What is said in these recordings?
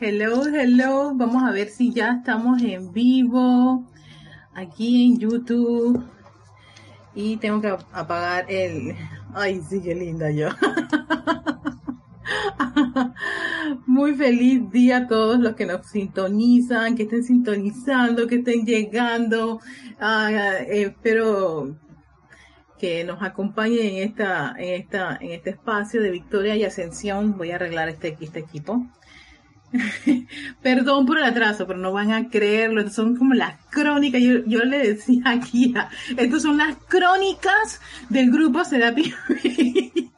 Hello, hello. Vamos a ver si ya estamos en vivo aquí en YouTube. Y tengo que apagar el... Ay, sí, qué linda yo. Muy feliz día a todos los que nos sintonizan, que estén sintonizando, que estén llegando. Ah, espero que nos acompañen en esta, en esta, en este espacio de victoria y ascensión. Voy a arreglar este, este equipo. Perdón por el atraso, pero no van a creerlo. son como las crónicas. Yo, yo le decía aquí, estos son las crónicas del grupo Serapi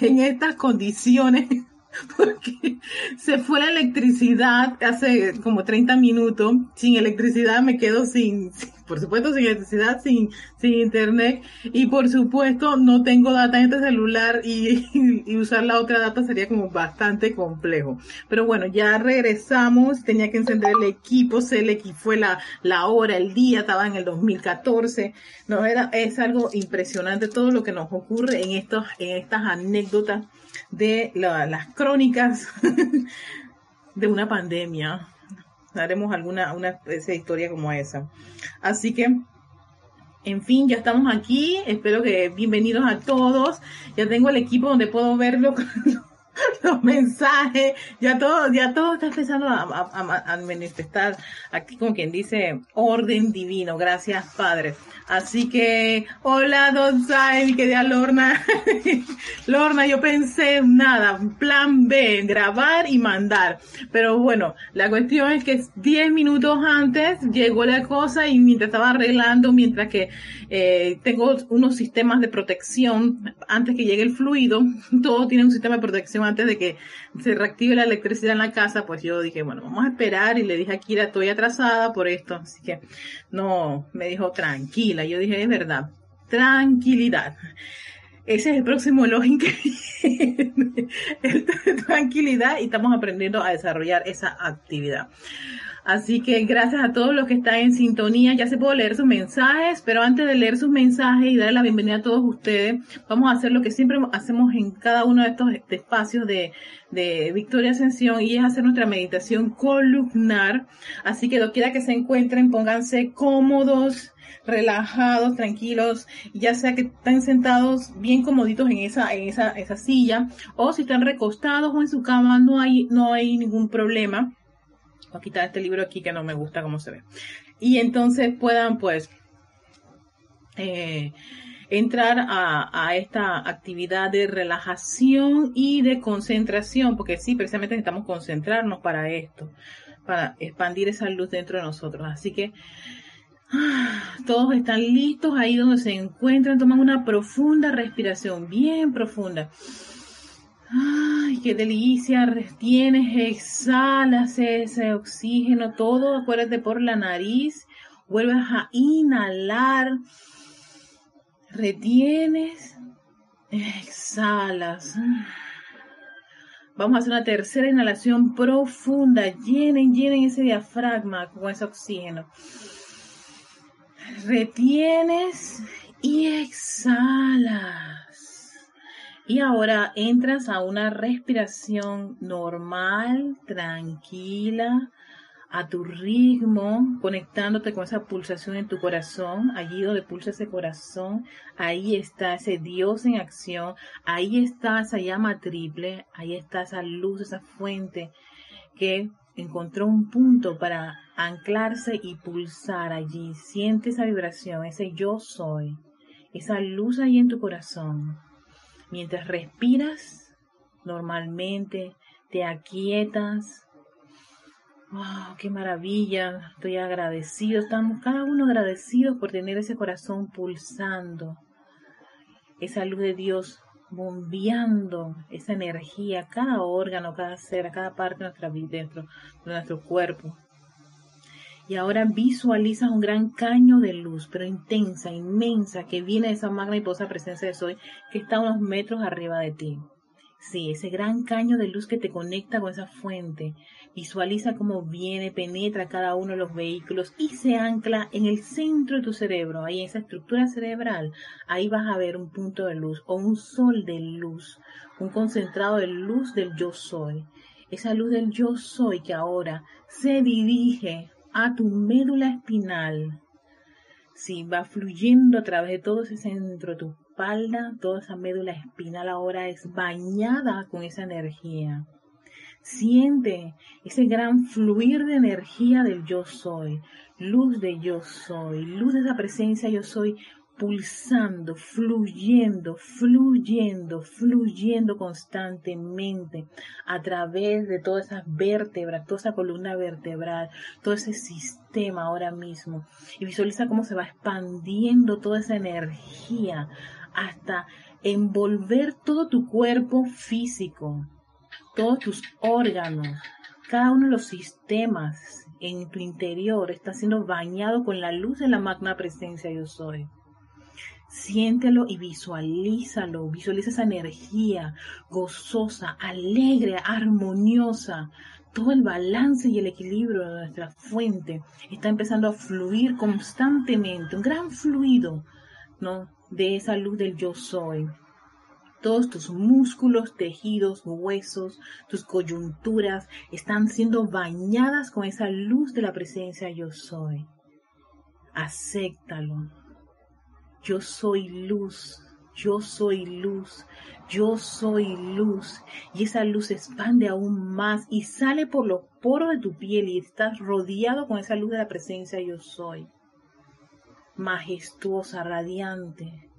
en estas condiciones. Porque se fue la electricidad hace como 30 minutos. Sin electricidad me quedo sin por supuesto sin electricidad, sin, sin internet y por supuesto no tengo data en este celular y, usar la otra data sería como bastante complejo. Pero bueno, ya regresamos, tenía que encender el equipo, Selec fue la, la hora, el día, estaba en el 2014. No, era, es algo impresionante todo lo que nos ocurre en estos, en estas anécdotas de las crónicas de una pandemia haremos alguna una esa historia como esa. Así que, en fin, ya estamos aquí. Espero que bienvenidos a todos. Ya tengo el equipo donde puedo verlo los mensajes, ya todo, ya todo está empezando a, manifestar aquí como quien dice orden divino, gracias Padre. Así que, hola Don Sai, mi querida Lorna. Lorna, yo pensé nada, plan B, grabar y mandar. Pero bueno, la cuestión es que 10 minutos antes llegó la cosa y mientras estaba arreglando, mientras que eh, tengo unos sistemas de protección antes que llegue el fluido, todo tiene un sistema de protección antes de que se reactive la electricidad en la casa, pues yo dije, bueno, vamos a esperar y le dije a Kira, estoy atrasada por esto, así que no, me dijo tranquila, yo dije, es verdad, tranquilidad. Ese es el próximo login que tranquilidad y estamos aprendiendo a desarrollar esa actividad. Así que gracias a todos los que están en sintonía. Ya se puedo leer sus mensajes, pero antes de leer sus mensajes y darle la bienvenida a todos ustedes, vamos a hacer lo que siempre hacemos en cada uno de estos espacios de, de Victoria Ascensión y es hacer nuestra meditación columnar. Así que lo quiera que se encuentren, pónganse cómodos, relajados, tranquilos, ya sea que estén sentados bien comoditos en esa, en esa, esa silla, o si están recostados o en su cama, no hay, no hay ningún problema Voy a quitar este libro aquí que no me gusta cómo se ve. Y entonces puedan pues eh, entrar a, esta actividad de relajación y de concentración, porque sí, precisamente necesitamos concentrarnos para esto, para expandir esa luz dentro de nosotros. Así que todos están listos ahí donde se encuentran, toman una profunda respiración, bien profunda. Ay, qué delicia, retienes, exhalas ese oxígeno, todo, acuérdate por la nariz, vuelves a inhalar, retienes, exhalas. Vamos a hacer una tercera inhalación profunda, llenen, llenen ese diafragma con ese oxígeno. Retienes y exhalas. Y ahora entras a una respiración normal, tranquila, a tu ritmo, conectándote con esa pulsación en tu corazón, allí donde pulsa ese corazón, ahí está ese Dios en acción, ahí está esa llama triple, ahí está esa luz, esa fuente que encontró un punto para anclarse y pulsar allí. Siente esa vibración, ese yo soy, esa luz ahí en tu corazón. Mientras respiras normalmente, te aquietas. ¡Wow! ¡Qué maravilla! Estoy agradecido. Estamos cada uno agradecidos por tener ese corazón pulsando. Esa luz de Dios bombeando esa energía, cada órgano, cada ser, cada parte de nuestra vida, dentro de nuestro cuerpo. Y ahora visualizas un gran caño de luz, pero intensa, inmensa, que viene de esa magna y presencia de Soy, que está unos metros arriba de ti. Sí, ese gran caño de luz que te conecta con esa fuente. Visualiza cómo viene, penetra cada uno de los vehículos y se ancla en el centro de tu cerebro, ahí en esa estructura cerebral. Ahí vas a ver un punto de luz o un sol de luz, un concentrado de luz del yo soy. esa luz del yo soy que ahora se dirige a tu médula espinal. Si va fluyendo a través de todo ese centro, tu espalda, toda esa médula espinal ahora es bañada con esa energía. Siente ese gran fluir de energía del yo soy, luz de yo soy, luz de esa presencia yo soy pulsando, fluyendo, fluyendo, fluyendo constantemente a través de todas esas vértebras, toda esa columna vertebral, todo ese sistema ahora mismo. Y visualiza cómo se va expandiendo toda esa energía hasta envolver todo tu cuerpo físico, todos tus órganos, cada uno de los sistemas en tu interior está siendo bañado con la luz de la magna presencia yo soy. Siéntelo y visualízalo, visualiza esa energía gozosa, alegre, armoniosa. Todo el balance y el equilibrio de nuestra fuente está empezando a fluir constantemente, un gran fluido, ¿no? De esa luz del yo soy. Todos tus músculos, tejidos, huesos, tus coyunturas están siendo bañadas con esa luz de la presencia yo soy. Acéptalo, yo soy luz, yo soy luz, yo soy luz. Y esa luz se expande aún más y sale por los poros de tu piel y estás rodeado con esa luz de la presencia yo soy. Majestuosa, radiante,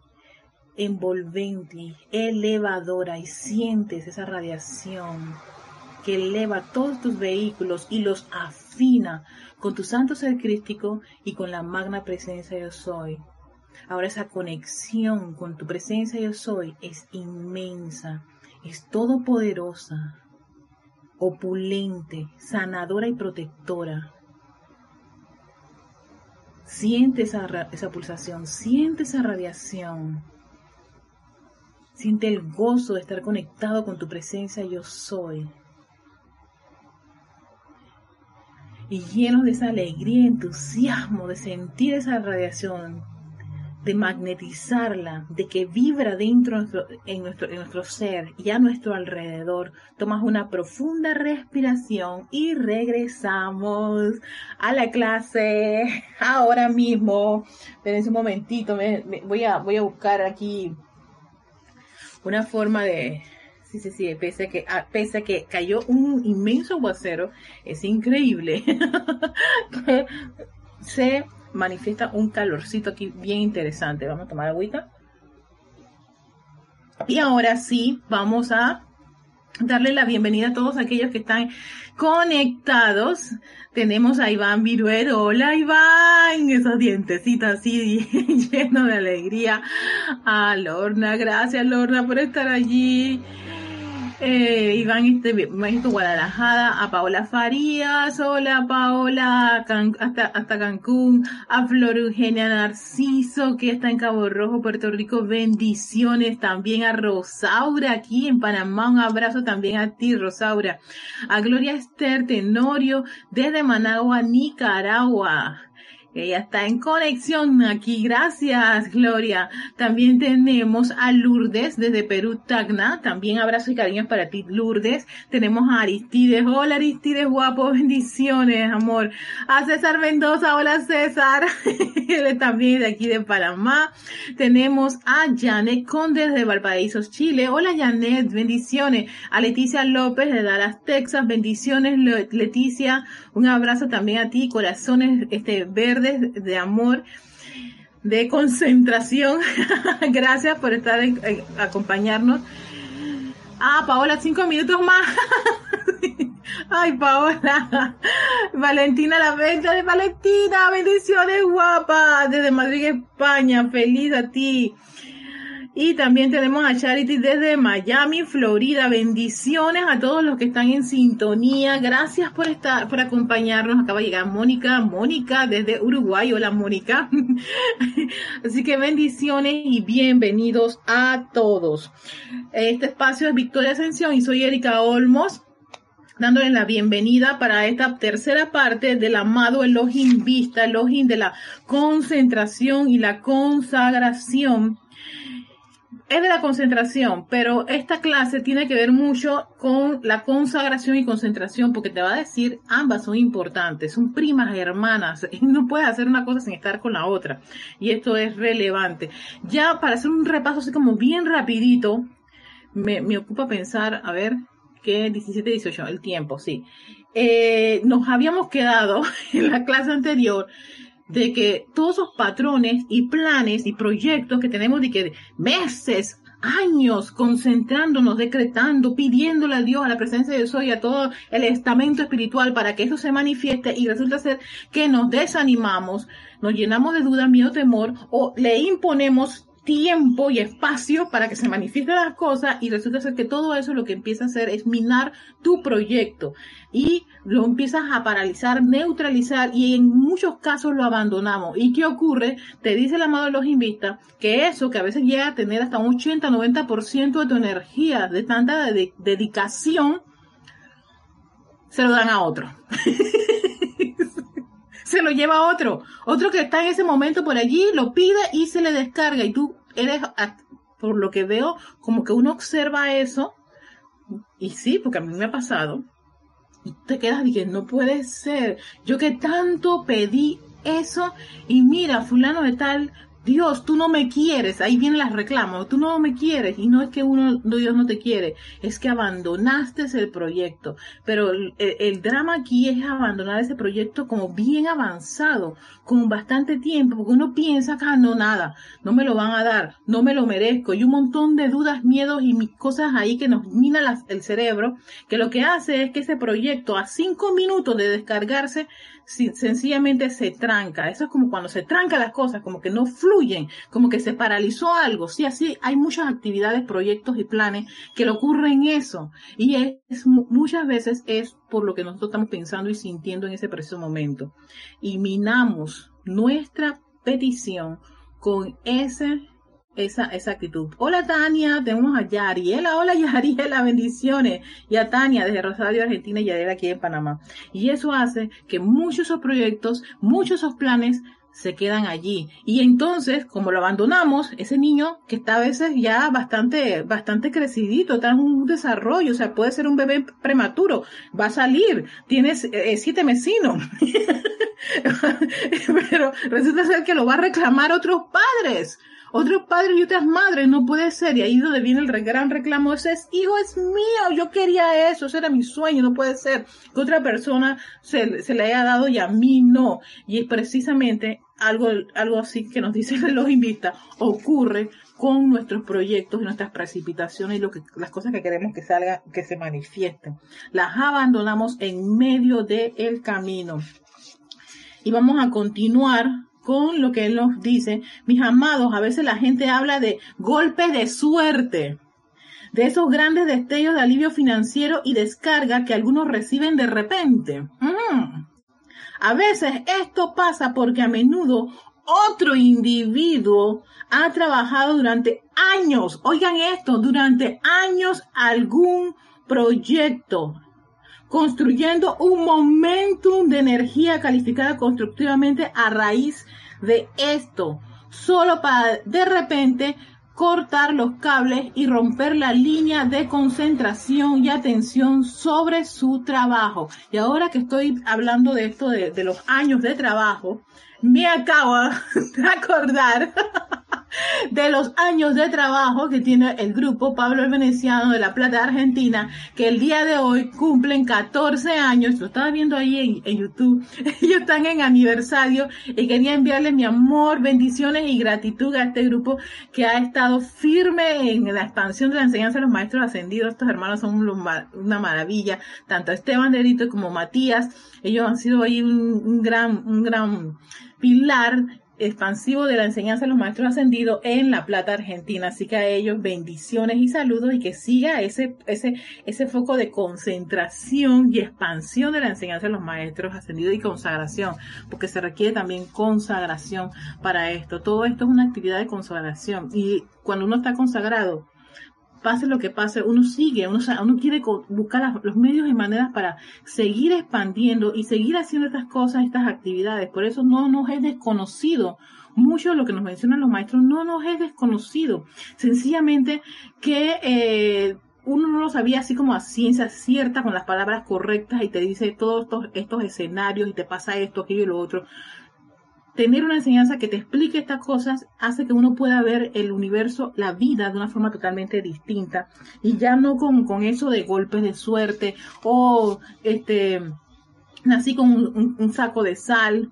envolvente, elevadora y sientes esa radiación que eleva todos tus vehículos y los afina con tu santo ser crístico y con la magna presencia yo soy. Ahora esa conexión con tu presencia yo soy es inmensa, es todopoderosa, opulente, sanadora y protectora. Siente esa, esa pulsación, siente esa radiación. Siente el gozo de estar conectado con tu presencia yo soy. Y lleno de esa alegría, entusiasmo de sentir esa radiación, de magnetizarla, de que vibra dentro en nuestro, en nuestro ser y a nuestro alrededor. Tomas una profunda respiración y regresamos a la clase ahora mismo. Esperen un momentito, voy, a, voy a buscar aquí una forma de... Sí, sí, sí, pese a que, ah, pese a que cayó un inmenso aguacero, es increíble se manifiesta un calorcito aquí bien interesante. Vamos a tomar agüita. Y ahora sí, vamos a darle la bienvenida a todos aquellos que están conectados. Tenemos a Iván Viruel. Hola Iván, esos dientecitos así llenos de alegría. A Lorna, gracias Lorna por estar allí eh, Iván este, México, Guadalajara, a Paola Farías, hola Paola, hasta, hasta Cancún, a Flor Eugenia Narciso, que está en Cabo Rojo, Puerto Rico, bendiciones también a Rosaura aquí en Panamá, un abrazo también a ti Rosaura, a Gloria Esther Tenorio desde Managua, Nicaragua. Ella está en conexión aquí. Gracias, Gloria. También tenemos a Lourdes desde Perú, Tacna. También abrazos y cariños para ti, Lourdes. Tenemos a Aristides. Hola, Aristides, guapo. Bendiciones, amor. A César Mendoza. Hola, César. Él también de aquí de Panamá. Tenemos a Janet Conde de Valparaíso, Chile. Hola, Janet. Bendiciones. A Leticia López de Dallas, Texas. Bendiciones, Leticia. Un abrazo también a ti. Corazones, este, de amor, de concentración. Gracias por estar en, acompañarnos. Ah, Paola, cinco minutos más. Ay, Paola. Valentina La Venta de Valentina. Bendiciones, guapa. Desde Madrid, España. Feliz a ti. Y también tenemos a Charity desde Miami, Florida. Bendiciones a todos los que están en sintonía. Gracias por estar, por acompañarnos. Acaba de llegar Mónica, Mónica desde Uruguay. Hola, Mónica. Así que bendiciones y bienvenidos a todos. Este espacio es Victoria Ascensión y soy Erika Olmos dándole la bienvenida para esta tercera parte del amado Elohim Vista, Elohim de la concentración y la consagración es de la concentración, pero esta clase tiene que ver mucho con la consagración y concentración, porque te va a decir, ambas son importantes, son primas hermanas, no puedes hacer una cosa sin estar con la otra, y esto es relevante. Ya para hacer un repaso así como bien rapidito, me, me ocupa pensar, a ver, que 17, 18, el tiempo, sí. Eh, nos habíamos quedado en la clase anterior de que todos esos patrones y planes y proyectos que tenemos de que meses, años concentrándonos, decretando, pidiéndole a Dios, a la presencia de Dios y a todo el estamento espiritual para que eso se manifieste y resulta ser que nos desanimamos, nos llenamos de duda, miedo, temor o le imponemos tiempo y espacio para que se manifiesten las cosas y resulta ser que todo eso lo que empieza a hacer es minar tu proyecto y lo empiezas a paralizar, neutralizar y en muchos casos lo abandonamos. ¿Y qué ocurre? Te dice el amado de los que eso que a veces llega a tener hasta un 80-90% de tu energía, de tanta dedicación, se lo dan a otro. lo lleva otro. Otro que está en ese momento por allí, lo pide y se le descarga. Y tú eres, por lo que veo, como que uno observa eso. Y sí, porque a mí me ha pasado. Y te quedas diciendo, no puede ser. Yo que tanto pedí eso. Y mira, fulano de tal Dios, tú no me quieres, ahí vienen las reclamos, tú no me quieres, y no es que uno, Dios no te quiere, es que abandonaste el proyecto. Pero el, drama aquí es abandonar ese proyecto como bien avanzado, con bastante tiempo, porque uno piensa que, ah, no, nada, no me lo van a dar, no me lo merezco, y un montón de dudas, miedos y cosas ahí que nos mina el cerebro, que lo que hace es que ese proyecto a cinco minutos de descargarse, sencillamente se tranca. Eso es como cuando se tranca las cosas, como que no fluyen, como que se paralizó algo. Sí, así hay muchas actividades, proyectos y planes que le ocurren eso. Y es, muchas veces es por lo que nosotros estamos pensando y sintiendo en ese preciso momento. Y minamos nuestra petición con ese esa, esa actitud. Hola Tania, tenemos a Yariela, hola Yariela, bendiciones. Y a Tania desde Rosario, Argentina y Yariela aquí en Panamá. Y eso hace que muchos de esos proyectos, muchos de esos planes se quedan allí. Y entonces, como lo abandonamos, ese niño que está a veces ya bastante, bastante crecidito, está en un desarrollo, o sea, puede ser un bebé prematuro, va a salir, tienes eh, siete mesinos. Pero resulta ser que lo va a reclamar otros padres otros padres y otras madres, no puede ser. Y ahí donde viene el gran reclamo, ese es, hijo es mío, yo quería eso, ese era mi sueño, no puede ser que otra persona se, se le haya dado y a mí no. Y es precisamente algo, algo así que nos dicen los invistas, ocurre con nuestros proyectos y nuestras precipitaciones y lo que, las cosas que queremos que salgan, que se manifiesten. Las abandonamos en medio del camino. Y vamos a continuar con lo que él nos dice. Mis amados, a veces la gente habla de golpe de suerte, de esos grandes destellos de alivio financiero y descarga que algunos reciben de repente. Mm. A veces esto pasa porque a menudo otro individuo ha trabajado durante años, oigan esto, durante años algún proyecto, construyendo un momentum de energía calificada constructivamente a raíz de esto, solo para de repente cortar los cables y romper la línea de concentración y atención sobre su trabajo. Y ahora que estoy hablando de esto de, los años de trabajo, me acabo de acordar de los años de trabajo que tiene el grupo Pablo el Veneciano de La Plata, Argentina, que el día de hoy cumplen 14 años, lo estaba viendo ahí en, YouTube, ellos están en aniversario y quería enviarles mi amor, bendiciones y gratitud a este grupo que ha estado firme en la expansión de la enseñanza de los maestros ascendidos, estos hermanos son una maravilla, tanto Esteban Derito como Matías, ellos han sido ahí un gran, un gran pilar expansivo de la enseñanza de los maestros ascendidos en La Plata, Argentina. Así que a ellos bendiciones y saludos y que siga ese, ese, ese foco de concentración y expansión de la enseñanza de los maestros ascendidos y consagración, porque se requiere también consagración para esto. Todo esto es una actividad de consagración y cuando uno está consagrado, pase lo que pase, uno sigue, uno, uno quiere buscar los medios y maneras para seguir expandiendo y seguir haciendo estas cosas, estas actividades. Por eso no nos es desconocido. Mucho de lo que nos mencionan los maestros no nos es desconocido. Sencillamente que eh, uno no lo sabía así como a ciencia cierta, con las palabras correctas y te dice todos estos, estos escenarios y te pasa esto, aquello y lo otro tener una enseñanza que te explique estas cosas hace que uno pueda ver el universo, la vida de una forma totalmente distinta y ya no con, con eso de golpes de suerte o este nací con un, saco de sal,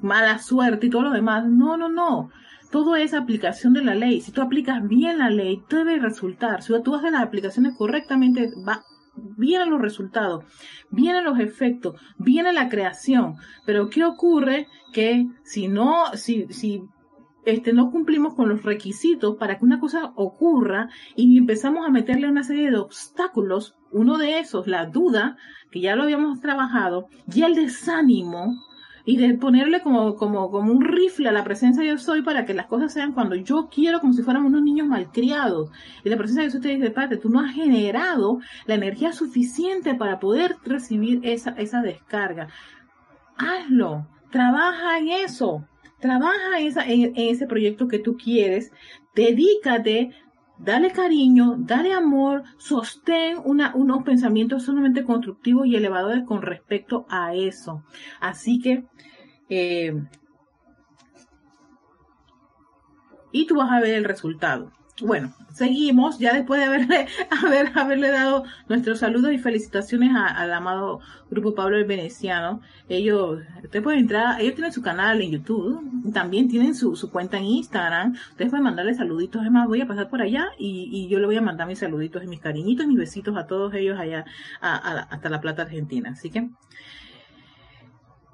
mala suerte y todo lo demás. No, no, no. Todo es aplicación de la ley. Si tú aplicas bien la ley, debe resultar. Si tú haces las aplicaciones correctamente, va, vienen los resultados, vienen los efectos, viene la creación. Pero ¿qué ocurre? Que si no, si, si este, no cumplimos con los requisitos para que una cosa ocurra y empezamos a meterle una serie de obstáculos, uno de esos, la duda, que ya lo habíamos trabajado, y el desánimo, y de ponerle como, como, como un rifle a la presencia de yo soy para que las cosas sean cuando yo quiero, como si fuéramos unos niños malcriados. Y la presencia de Dios te dice, Padre, tú no has generado la energía suficiente para poder recibir esa, esa descarga. Hazlo, trabaja en eso, trabaja esa, en ese proyecto que tú quieres, dedícate, dale cariño, dale amor, sostén unos pensamientos sumamente constructivos y elevadores con respecto a eso. Así que, eh, y tú vas a ver el resultado. Bueno, seguimos, ya después de haberle, haber, haberle dado nuestros saludos y felicitaciones al amado Grupo Pablo el Veneciano. Ellos, usted puede entrar, ellos tienen su canal en YouTube, también tienen su, su cuenta en Instagram. Ustedes pueden mandarle saluditos, es más, voy a pasar por allá y, y yo le voy a mandar mis saluditos y mis cariñitos, mis besitos a todos ellos allá, hasta La Plata, Argentina. Así que,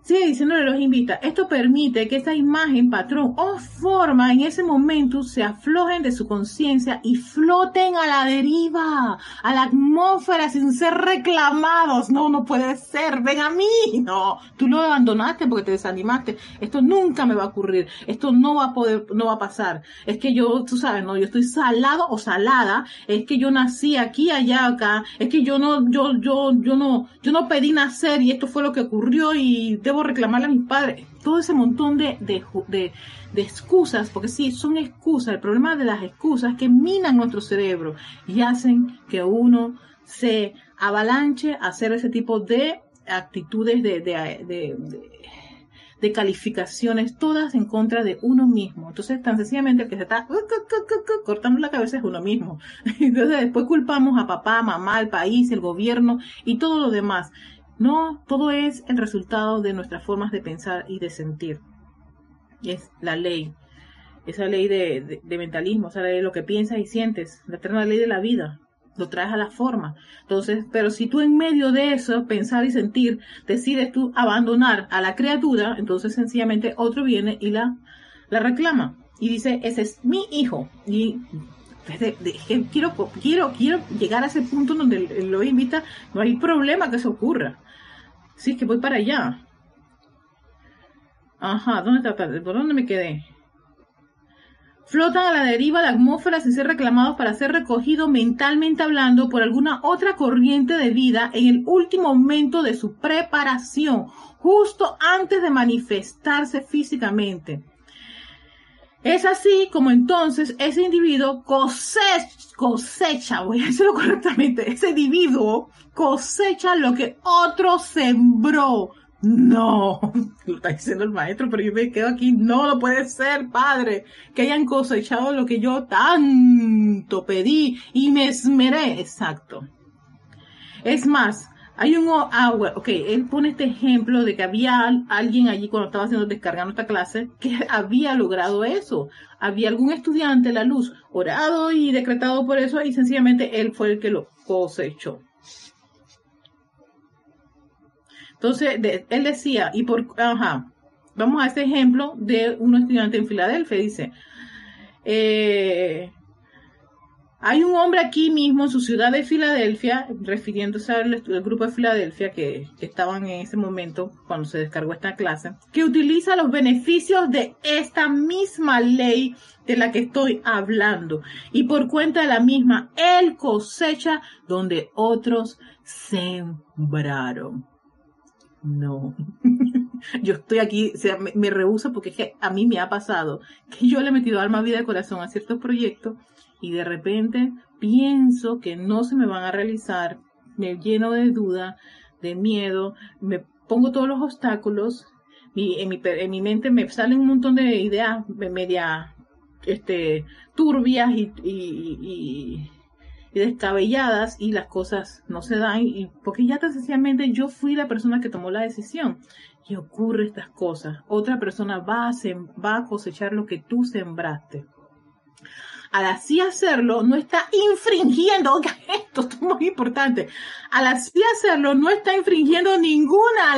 Sigue diciéndole los invita. Esto permite que esta imagen, patrón o forma en ese momento se aflojen de su conciencia y floten a la deriva, a la atmósfera sin ser reclamados. No, no puede ser. Ven a mí. No, tú lo abandonaste porque te desanimaste. Esto nunca me va a ocurrir. Esto no va a poder, no va a pasar. Es que yo, tú sabes, no, yo estoy salado o salada. Es que yo nací aquí, allá, acá. Es que yo no, yo, yo, yo no, yo no pedí nacer y esto fue lo que ocurrió y reclamarle a mis padres. Todo ese montón de, de, excusas, porque sí, son excusas. El problema de las excusas que minan nuestro cerebro y hacen que uno se avalanche a hacer ese tipo de actitudes de, de, de, calificaciones, todas en contra de uno mismo. Entonces, tan sencillamente el que se está cortando la cabeza es uno mismo. Entonces, después culpamos a papá, mamá, el país, el gobierno y todo lo demás. No, todo es el resultado de nuestras formas de pensar y de sentir. Es la ley, esa ley de, mentalismo, esa ley de lo que piensas y sientes, la eterna ley de la vida, lo traes a la forma. Entonces, pero si tú en medio de eso, pensar y sentir, decides tú abandonar a la criatura, entonces sencillamente otro viene y la, la reclama. Y dice, ese es mi hijo. Y quiero, quiero, quiero llegar a ese punto donde lo invita, no hay problema que eso ocurra. Sí, que voy para allá. Ajá, ¿dónde está? ¿Por dónde me quedé? Flotan a la deriva de atmósfera sin ser reclamados para ser recogidos mentalmente hablando por alguna otra corriente de vida en el último momento de su preparación, justo antes de manifestarse físicamente. Es así como entonces ese individuo cosecha, cosecha, voy a decirlo correctamente, ese individuo cosecha lo que otro sembró. No, lo está diciendo el maestro, pero yo me quedo aquí, no lo puede ser, padre, que hayan cosechado lo que yo tanto pedí y me esmeré. Exacto. Es más, hay un agua, ok, él pone este ejemplo de que había alguien allí cuando estaba haciendo descargando esta clase que había logrado eso. Había algún estudiante, la luz, orado y decretado por eso y sencillamente él fue el que lo cosechó. Entonces, él decía, y por, ajá, vamos a este ejemplo de un estudiante en Filadelfia, dice, eh, Hay un hombre aquí mismo en su ciudad de Filadelfia, refiriéndose al, grupo de Filadelfia que, estaban en ese momento cuando se descargó esta clase, que utiliza los beneficios de esta misma ley de la que estoy hablando. Y por cuenta de la misma, él cosecha donde otros sembraron. No. yo estoy aquí, o sea, me, me porque es que a mí me ha pasado que yo le he metido alma, vida y corazón a ciertos proyectos y de repente pienso que no se me van a realizar, me lleno de duda, de miedo, me pongo todos los obstáculos, en, mi, en mi mente me salen un montón de ideas media este, turbias y, descabelladas y las cosas no se dan porque ya sencillamente yo fui la persona que tomó la decisión y ocurre estas cosas. Otra persona va a, va a cosechar lo que tú sembraste al así hacerlo no está infringiendo, oiga, esto es muy importante, al así hacerlo no está infringiendo ninguna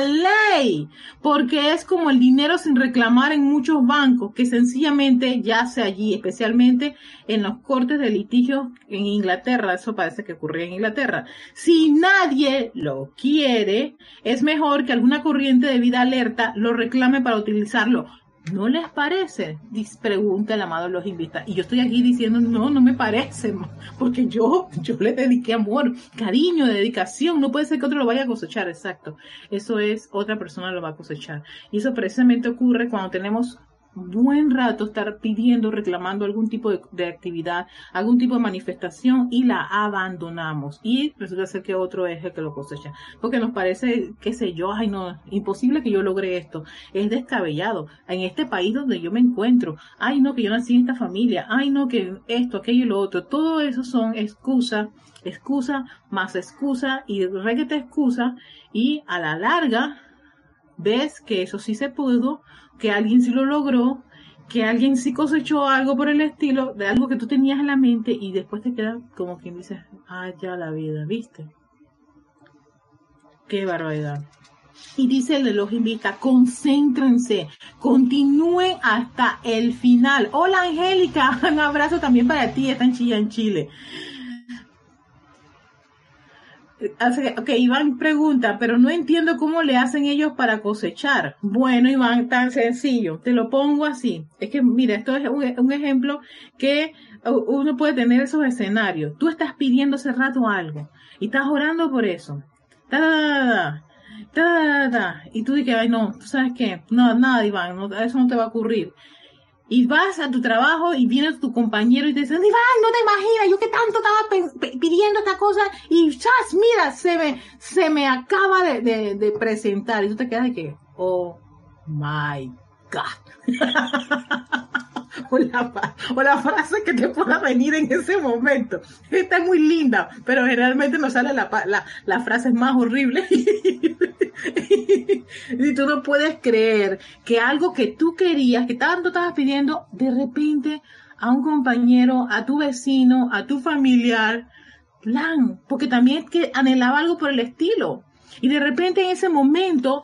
ley, porque es como el dinero sin reclamar en muchos bancos, que sencillamente yace allí, especialmente en los cortes de litigios en Inglaterra, eso parece que ocurría en Inglaterra. Si nadie lo quiere, es mejor que alguna corriente de vida alerta lo reclame para utilizarlo ¿No les parece? Pregunta el amado los invita. Y yo estoy aquí diciendo, no, no me parece, porque yo, yo le dediqué amor, cariño, dedicación. No puede ser que otro lo vaya a cosechar, exacto. Eso es, otra persona lo va a cosechar. Y eso precisamente ocurre cuando tenemos buen rato estar pidiendo, reclamando algún tipo de, actividad, algún tipo de manifestación y la abandonamos. Y resulta ser que otro es el que lo cosecha. Porque nos parece, qué sé yo, ay no, imposible que yo logre esto. Es descabellado. En este país donde yo me encuentro, ay no, que yo nací en esta familia, ay no, que esto, aquello y lo otro. Todo eso son excusas, excusa más excusa y reguete excusa y a la larga ves que eso sí se pudo, que alguien sí lo logró, que alguien sí cosechó algo por el estilo, de algo que tú tenías en la mente y después te queda como quien dice, ah, ya la vida, ¿viste? Qué barbaridad. Y dice el de los invita, concéntrense, continúen hasta el final. Hola Angélica, un abrazo también para ti, está en en Chile. Ok, Iván pregunta, pero no entiendo cómo le hacen ellos para cosechar. Bueno, Iván, tan sencillo. Te lo pongo así. Es que, mira, esto es un, ejemplo que uno puede tener esos escenarios. Tú estás pidiendo hace rato algo y estás orando por eso. Ta, ta, ta, y tú dices, ay, no, ¿tú sabes qué? No, nada, Iván, eso no te va a ocurrir y vas a tu trabajo y viene tu compañero y te dice, Iván, no te imaginas, yo que tanto estaba pidiendo esta cosa y chas, mira, se me, se me acaba de, de, de presentar. Y tú te quedas de que, oh my God. o, la, o la frase que te pueda venir en ese momento. Esta es muy linda, pero generalmente nos sale la, la, la frase más horrible. y tú no puedes creer que algo que tú querías, que tanto estabas pidiendo, de repente a un compañero, a tu vecino, a tu familiar, plan, porque también que anhelaba algo por el estilo. Y de repente en ese momento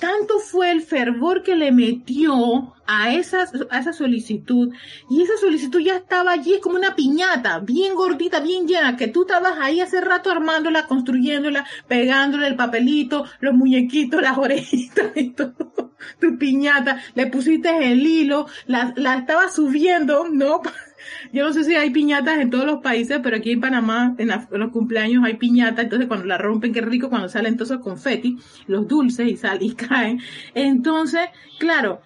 tanto fue el fervor que le metió a esa, a esa solicitud, y esa solicitud ya estaba allí como una piñata, bien gordita, bien llena, que tú estabas ahí hace rato armándola, construyéndola, pegándole el papelito, los muñequitos, las orejitas y todo, tu piñata, le pusiste el hilo, la, la estabas subiendo, ¿no? Yo no sé si hay piñatas en todos los países, pero aquí en Panamá, en, los cumpleaños hay piñatas, entonces cuando la rompen, qué rico cuando salen todos esos confeti, los dulces y sal y caen. Entonces, claro,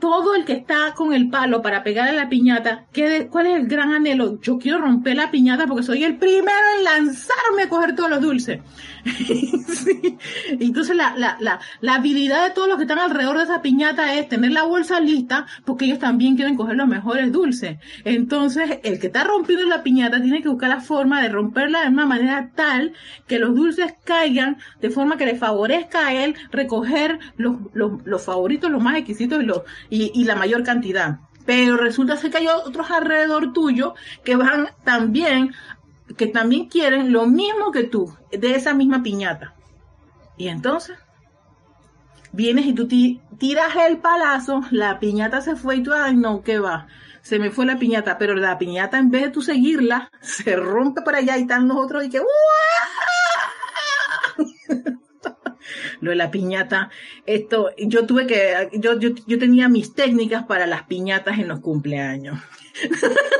todo el que está con el palo para pegarle la piñata, ¿qué ¿cuál es el gran anhelo? Yo quiero romper la piñata porque soy el primero en lanzarme a coger todos los dulces. Entonces la, la, la, la, habilidad de todos los que están alrededor de esa piñata es tener la bolsa lista porque ellos también quieren coger los mejores dulces. Entonces el que está rompiendo la piñata tiene que buscar la forma de romperla de una manera tal que los dulces caigan de forma que le favorezca a él recoger los, los, los favoritos, los más exquisitos y, los, y, la mayor cantidad pero resulta ser que hay otros alrededor tuyo que van también que también quieren lo mismo que tú, de esa misma piñata. Y entonces, vienes y tú tiras el palazo, la piñata se fue y tú, ay no, ¿qué va? se me fue la piñata, pero la piñata en vez de tú seguirla, se rompe por allá y están los otros y que lo de la piñata, esto, yo tuve que, yo, yo, yo tenía mis técnicas para las piñatas en los cumpleaños.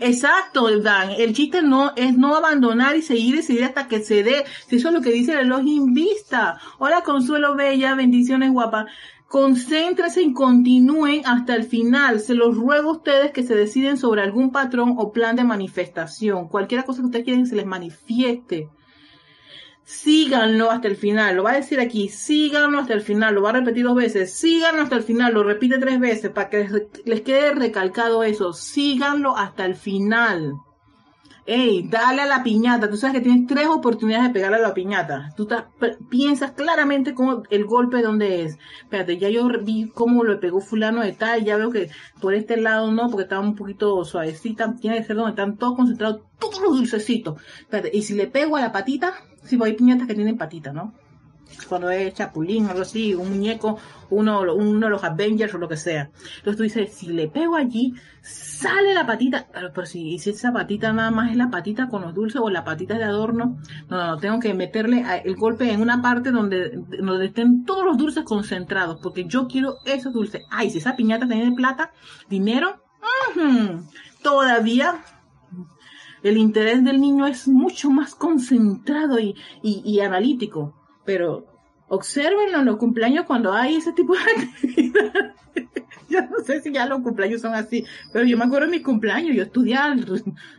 Exacto, Dan. El chiste no es no abandonar y seguir y seguir hasta que se dé. Eso es lo que dice el reloj invista. Hola, Consuelo Bella, bendiciones guapa. Concéntrense y continúen hasta el final. Se los ruego a ustedes que se deciden sobre algún patrón o plan de manifestación. Cualquier cosa que ustedes quieran que se les manifieste síganlo hasta el final, lo va a decir aquí, síganlo hasta el final, lo va a repetir dos veces, síganlo hasta el final, lo repite tres veces para que les, quede recalcado eso, síganlo hasta el final. Ey, dale a la piñata. Tú sabes que tienes tres oportunidades de pegarle a la piñata. Tú piensas claramente cómo el golpe dónde es. Espérate, ya yo vi cómo lo pegó fulano de tal. Ya veo que por este lado no, porque estaba un poquito suavecita. Tiene que ser donde están todos concentrados, todos los dulcecitos. Espérate, y si le pego a la patita, Sí, pues hay piñatas que tienen patita, ¿no? Cuando es chapulín algo así, un muñeco, uno, uno de los Avengers o lo que sea. Entonces tú dices, si le pego allí, sale la patita. Pero, si, si esa patita nada más es la patita con los dulces o la patita de adorno, no, no, no tengo que meterle el golpe en una parte donde, donde estén todos los dulces concentrados, porque yo quiero esos dulces. Ay, si esa piñata tiene plata, dinero, todavía el interés del niño es mucho más concentrado y, y, analítico. Pero observenlo en los cumpleaños cuando hay ese tipo de actividad. yo no sé si ya los cumpleaños son así, pero yo me acuerdo de mis cumpleaños, yo estudiaba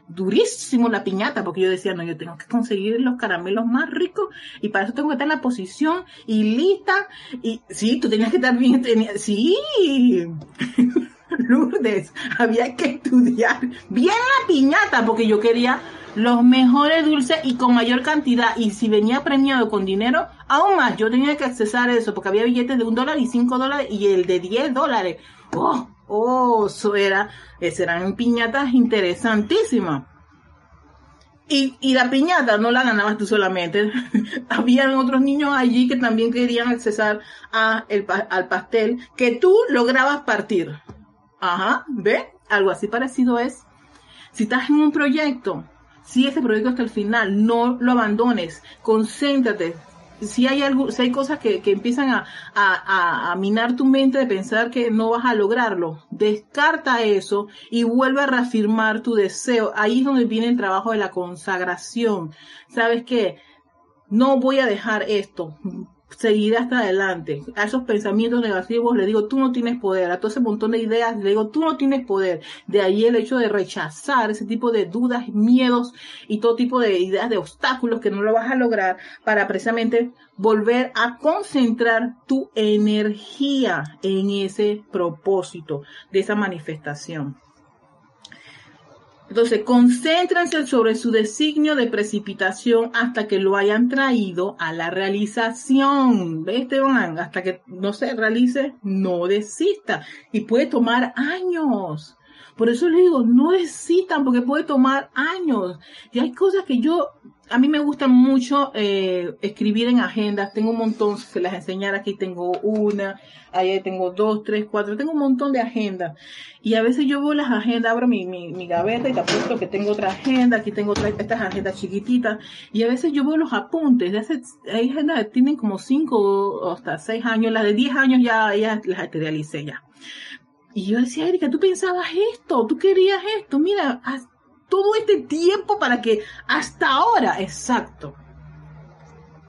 durísimo la piñata, porque yo decía, no, yo tengo que conseguir los caramelos más ricos y para eso tengo que estar en la posición y lista. Y sí, tú tenías que estar bien, sí. Lourdes, había que estudiar bien la piñata porque yo quería los mejores dulces y con mayor cantidad. Y si venía premiado con dinero, aún más, yo tenía que accesar eso porque había billetes de un dólar y cinco dólares y el de diez dólares. Oh, oh, eso era, eran piñatas interesantísimas. Y, y, la piñata no la ganabas tú solamente. Habían otros niños allí que también querían accesar a el, al pastel que tú lograbas partir. Ajá, ¿ve? Algo así parecido es. Si estás en un proyecto, si ese proyecto hasta el final, no lo abandones, concéntrate. Si hay algo, si hay cosas que, que empiezan a, a, a, minar tu mente de pensar que no vas a lograrlo, descarta eso y vuelve a reafirmar tu deseo. Ahí es donde viene el trabajo de la consagración. ¿Sabes qué? No voy a dejar esto seguir hasta adelante. A esos pensamientos negativos le digo, tú no tienes poder. A todo ese montón de ideas le digo, tú no tienes poder. De ahí el hecho de rechazar ese tipo de dudas, miedos y todo tipo de ideas de obstáculos que no lo vas a lograr para precisamente volver a concentrar tu energía en ese propósito de esa manifestación. Entonces, concéntrense sobre su designio de precipitación hasta que lo hayan traído a la realización. ¿Ves, Esteban? Hasta que no se realice, no desista. Y puede tomar años. Por eso les digo, no desistan porque puede tomar años. Y hay cosas que yo a mí me gusta mucho eh, escribir en agendas. Tengo un montón, se las enseñar aquí. Tengo una, ahí tengo dos, tres, cuatro. Tengo un montón de agendas. Y a veces yo veo las agendas, abro mi, mi, mi gaveta y te apuesto que tengo otra agenda. Aquí tengo otra, estas agendas chiquititas. Y a veces yo veo los apuntes. De hace, hay agendas que tienen como cinco o hasta seis años. Las de diez años ya, ya las materialicé ya. Y yo decía, Erika, tú pensabas esto, tú querías esto. Mira, todo este tiempo para que hasta ahora, exacto.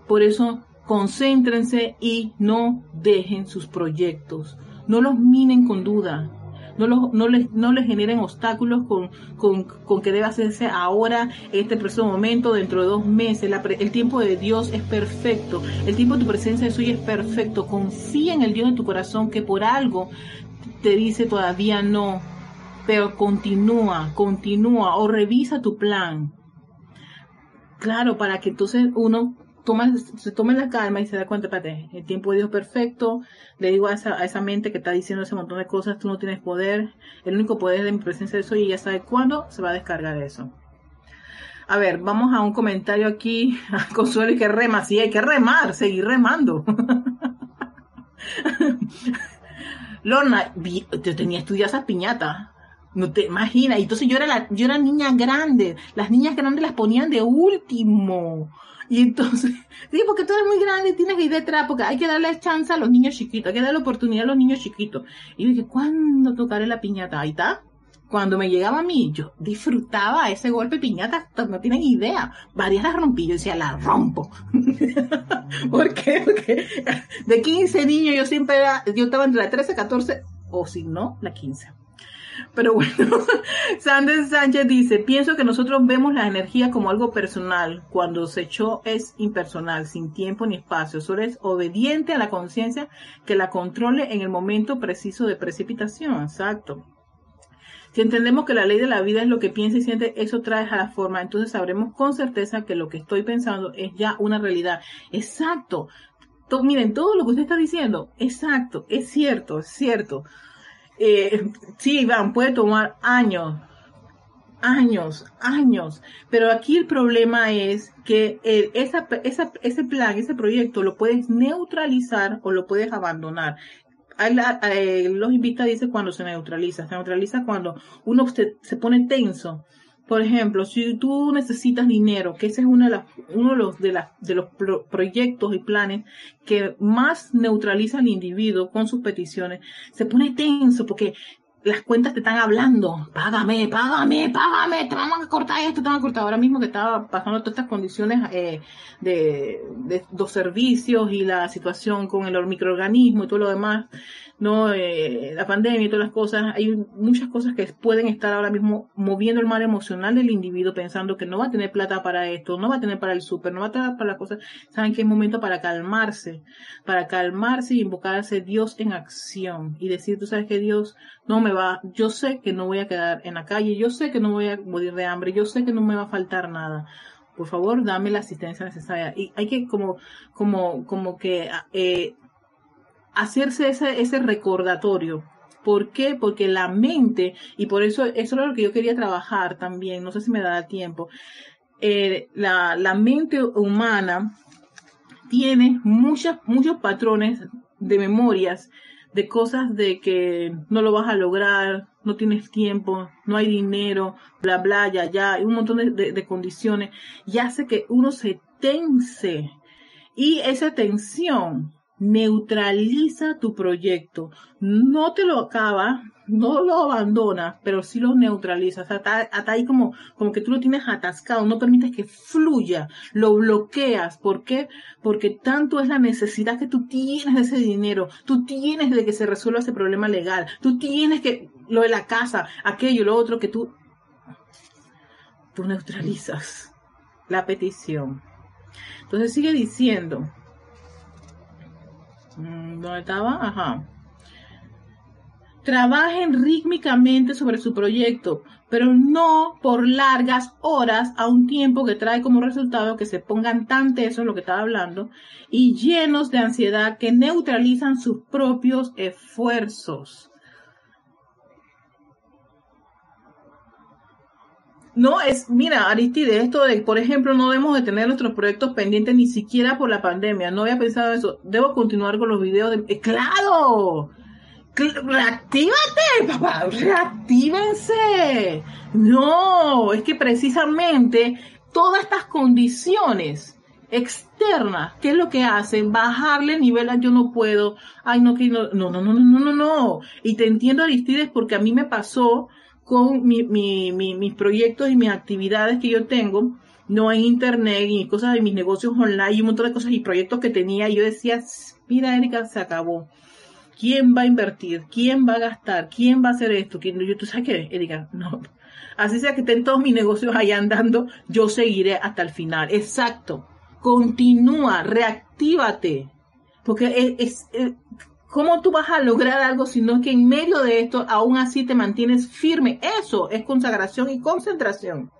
Por eso, concéntrense y no dejen sus proyectos. No los minen con duda. No, los, no, les, no les generen obstáculos con, con, con que debe hacerse ahora, este preciso momento, dentro de dos meses. el tiempo de Dios es perfecto. El tiempo de tu presencia de suyo es perfecto. Confía en el Dios de tu corazón que por algo te dice todavía no pero continúa, continúa o revisa tu plan. Claro, para que entonces uno se tome la calma y se da cuenta, espérate, el tiempo de Dios perfecto, le digo a esa, a esa mente que está diciendo ese montón de cosas, tú no tienes poder, el único poder de mi presencia de soy y ya sabe cuándo se va a descargar eso. A ver, vamos a un comentario aquí, Consuelo y que rema, sí, hay que remar, seguir remando. Lorna, yo tenía estudiadas esas piñatas. No te imaginas. Y entonces yo era la, yo era niña grande. Las niñas grandes las ponían de último. Y entonces, digo, porque tú eres muy grande, tienes que ir detrás, porque hay que darle chance a los niños chiquitos, hay que darle oportunidad a los niños chiquitos. Y yo dije, ¿cuándo tocaré la piñata? Ahí está. Cuando me llegaba a mí, yo disfrutaba ese golpe piñata, no tienen idea. Varias las rompí, yo decía, la rompo. ¿Por qué? Porque de 15 niños yo siempre era, yo estaba entre la 13, 14, o si no, la 15. Pero bueno, Sanders Sánchez dice, pienso que nosotros vemos la energía como algo personal, cuando se echó es impersonal, sin tiempo ni espacio, solo es obediente a la conciencia que la controle en el momento preciso de precipitación, exacto. Si entendemos que la ley de la vida es lo que piensa y siente, eso trae a la forma, entonces sabremos con certeza que lo que estoy pensando es ya una realidad. Exacto. miren, todo lo que usted está diciendo, exacto, es cierto, es cierto. Eh, sí, Iván, puede tomar años, años, años, pero aquí el problema es que esa, ese plan, ese proyecto lo puedes neutralizar o lo puedes abandonar. Eh, los invistas dice cuando se neutraliza, se neutraliza cuando uno se pone tenso por ejemplo, si tú necesitas dinero, que ese es uno de, los, de los proyectos y planes que más neutraliza al individuo con sus peticiones, se pone tenso porque las cuentas te están hablando, págame, págame, págame, te van a cortar esto, te van a cortar. Ahora mismo que estaba pasando todas estas condiciones eh, de, de los servicios y la situación con el microorganismo y todo lo demás, no eh, la pandemia y todas las cosas, hay muchas cosas que pueden estar ahora mismo moviendo el mal emocional del individuo pensando que no va a tener plata para esto, no va a tener para el súper, no va a tener para las cosas. Saben que es momento para calmarse, para calmarse y invocarse Dios en acción y decir, tú sabes que Dios no me va, yo sé que no voy a quedar en la calle, yo sé que no voy a morir de hambre, yo sé que no me va a faltar nada por favor dame la asistencia necesaria y hay que como como como que eh, hacerse ese, ese recordatorio. ¿Por qué? Porque la mente, y por eso eso es lo que yo quería trabajar también, no sé si me da tiempo, eh, la, la mente humana tiene muchas, muchos patrones de memorias, de cosas de que no lo vas a lograr, no tienes tiempo, no hay dinero, bla, bla, ya, ya, hay un montón de, de, de condiciones, y hace que uno se tense. Y esa tensión neutraliza tu proyecto. No te lo acaba, no lo abandona, pero sí lo neutraliza. O está, ahí como, como que tú lo tienes atascado, no permites que fluya, lo bloqueas. ¿Por qué? Porque tanto es la necesidad que tú tienes de ese dinero, tú tienes de que se resuelva ese problema legal, tú tienes que, lo de la casa, aquello, lo otro, que tú, tú neutralizas la petición. Entonces sigue diciendo, ¿Dónde estaba? Ajá. Trabajen rítmicamente sobre su proyecto, pero no por largas horas a un tiempo que trae como resultado que se pongan tan tesos, lo que estaba hablando, y llenos de ansiedad que neutralizan sus propios esfuerzos. No, es, mira, Aristide, esto de, por ejemplo, no debemos de tener nuestros proyectos pendientes ni siquiera por la pandemia. No había pensado eso. Debo continuar con los videos de... Eh, ¡Claro! ¡Reactívate, papá! ¡Reactívense! No, es que precisamente todas estas condiciones externas, ¿qué es lo que hacen? Bajarle el nivel a yo no puedo, ay no, que no, no, no, no, no, no, no. Y te entiendo, Aristides, porque a mí me pasó con mi, mi, mis proyectos y mis actividades que yo tengo, no en internet y cosas de mis negocios online y un montón de cosas y proyectos que tenía. Yo decía, mira, Erika, se acabó. ¿Quién va a invertir? ¿Quién va a gastar? ¿Quién va a hacer esto? ¿Quién? Yo, ¿Tú sabes qué, Erika? No. Así sea que estén todos mis negocios ahí andando, yo seguiré hasta el final. Exacto. Continúa, reactívate. Porque es, ¿Cómo tú vas a lograr algo si no es que en medio de esto aún así te mantienes firme? Eso es consagración y concentración.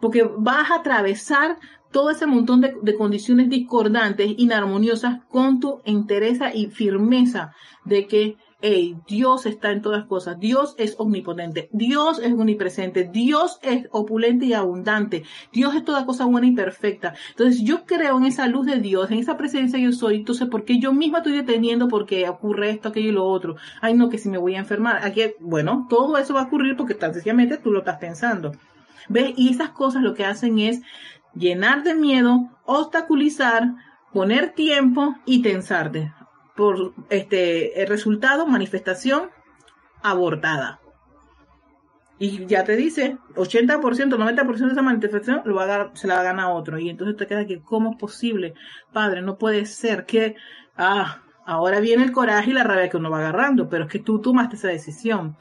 Porque vas a atravesar todo ese montón de, de condiciones discordantes, inarmoniosas, con tu entereza y firmeza de que hey, Dios está en todas cosas, Dios es omnipotente, Dios es omnipresente, Dios es opulente y abundante, Dios es toda cosa buena y perfecta. Entonces yo creo en esa luz de Dios, en esa presencia yo soy, entonces ¿por qué yo misma estoy deteniendo porque ocurre esto, aquello y lo otro? Ay no, que si me voy a enfermar, aquí, bueno, todo eso va a ocurrir porque tan sencillamente tú lo estás pensando. ¿Ves? Y esas cosas lo que hacen es llenar de miedo, obstaculizar, poner tiempo y tensarte este el resultado, manifestación abortada. Y ya te dice, 80%, 90% de esa manifestación lo va se la va a otro. Y entonces te queda que, ¿cómo es posible? Padre, no puede ser que, ah, ahora viene el coraje y la rabia que uno va agarrando, pero es que tú tomaste esa decisión.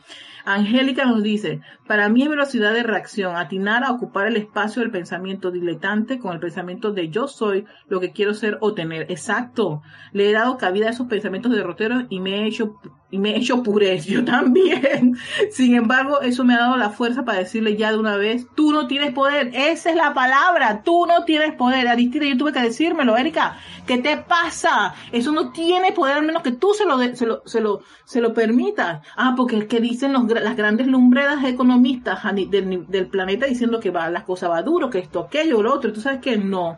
Angélica nos dice, para mí es velocidad de reacción, atinar a ocupar el espacio del pensamiento diletante con el pensamiento de yo soy lo que quiero ser o tener. Exacto. Le he dado cabida a esos pensamientos derroteros y me he hecho y me he hecho purez, yo también. Sin embargo, eso me ha dado la fuerza para decirle ya de una vez, tú no tienes poder, esa es la palabra, tú no tienes poder. Aristide, yo tuve que decírmelo, Erika, ¿qué te pasa? Eso no tiene poder, al menos que tú se lo, se lo, se lo, se lo permitas. Ah, porque es que dicen las grandes lumbreras economistas del, del planeta diciendo que va, las cosas va duro, que esto, aquello, lo otro. Tú sabes que no,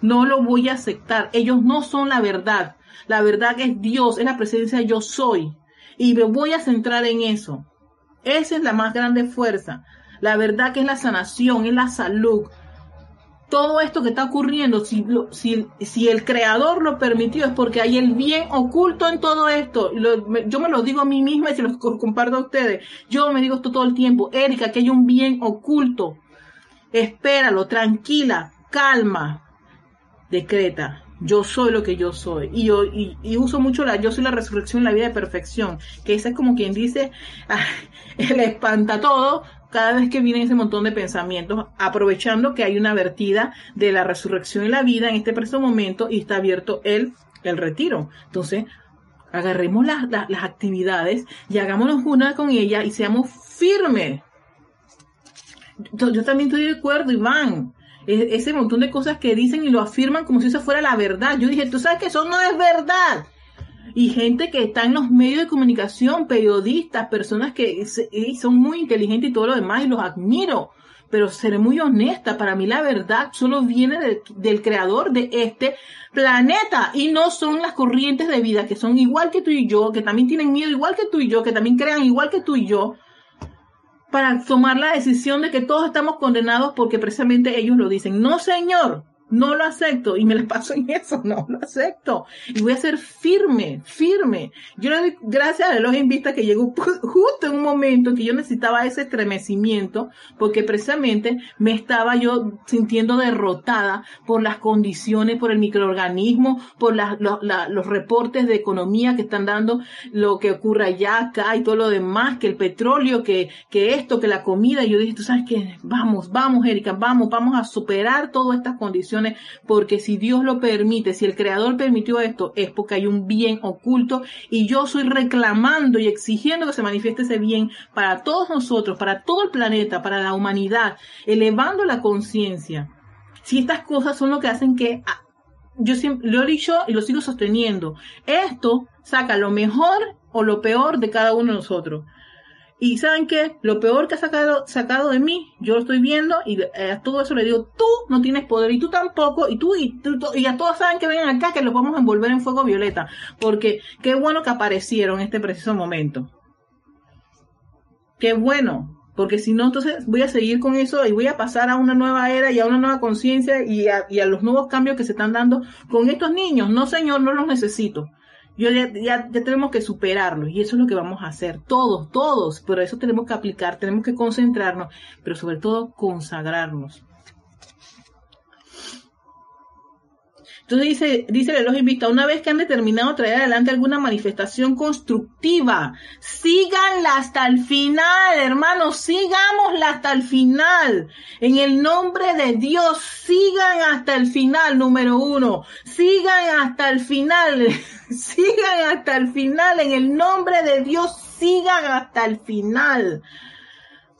no lo voy a aceptar. Ellos no son la verdad. La verdad es Dios, es la presencia yo soy. Y me voy a centrar en eso. Esa es la más grande fuerza. La verdad que es la sanación, es la salud. Todo esto que está ocurriendo, si, el creador lo permitió, es porque hay el bien oculto en todo esto. yo me lo digo a mí misma y se lo comparto a ustedes. Yo me digo esto todo el tiempo. Erika, que hay un bien oculto. Espéralo, tranquila, calma. Decreta yo soy lo que yo soy. Y, yo, y, uso mucho la yo soy la resurrección, la vida de perfección, que esa es como quien dice, ah, el espanta todo cada vez que viene ese montón de pensamientos, aprovechando que hay una vertida de la resurrección y la vida en este preciso momento y está abierto el, el retiro. Entonces, agarremos las, actividades y hagámonos una con ella y seamos firmes. Yo, yo también estoy de acuerdo, Iván ese montón de cosas que dicen y lo afirman como si eso fuera la verdad. Yo dije, tú sabes que eso no es verdad. Y gente que está en los medios de comunicación, periodistas, personas que son muy inteligentes y todo lo demás, y los admiro. Pero seré muy honesta, para mí la verdad solo viene del creador de este planeta y no son las corrientes de vida que son igual que tú y yo, que también tienen miedo igual que tú y yo, que también crean igual que tú y yo, para tomar la decisión de que todos estamos condenados porque precisamente ellos lo dicen. No, señor, no lo acepto y me la paso en eso, no lo acepto. Y voy a ser firme, firme. Yo le doy gracias a los Vista que llegó justo en un momento en que yo necesitaba ese estremecimiento porque precisamente me estaba yo sintiendo derrotada por las condiciones, por el microorganismo, por los reportes de economía que están dando lo que ocurre allá, acá y todo lo demás, que el petróleo, que, que esto, que la comida. Y yo dije, tú sabes que vamos, vamos, Erika, vamos, vamos a superar todas estas condiciones porque si Dios lo permite, si el Creador permitió esto, es porque hay un bien oculto y yo estoy reclamando y exigiendo que se manifieste ese bien para todos nosotros, para todo el planeta, para la humanidad, elevando la conciencia. Si estas cosas son lo que hacen que ah, yo lo he dicho y lo sigo sosteniendo. Esto saca lo mejor o lo peor de cada uno de nosotros. Y ¿saben qué? Lo peor que ha sacado, sacado de mí, yo lo estoy viendo y eh, a todo eso le digo, tú no tienes poder y tú tampoco, y tú y, tú, y a todos saben que vengan acá que los vamos a envolver en fuego violeta, porque qué bueno que aparecieron en este preciso momento. Qué bueno, porque si no, entonces voy a seguir con eso y voy a pasar a una nueva era y a una nueva conciencia y a, y a los nuevos cambios que se están dando con estos niños. No, señor, no los necesito. Yo ya, ya, tenemos que superarlo y eso es lo que vamos a hacer, todos, todos, pero eso tenemos que aplicar, tenemos que concentrarnos, pero sobre todo consagrarnos. Entonces dice, dice el invita, una vez que han determinado traer adelante alguna manifestación constructiva, síganla hasta el final, hermanos, sígamosla hasta el final. En el nombre de Dios, sigan hasta el final, número uno. Sigan hasta el final, sigan hasta el final, en el nombre de Dios, sigan hasta el final.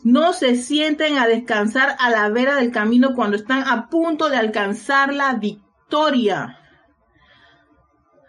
no se sienten a descansar a la vera del camino cuando están a punto de alcanzar la victoria.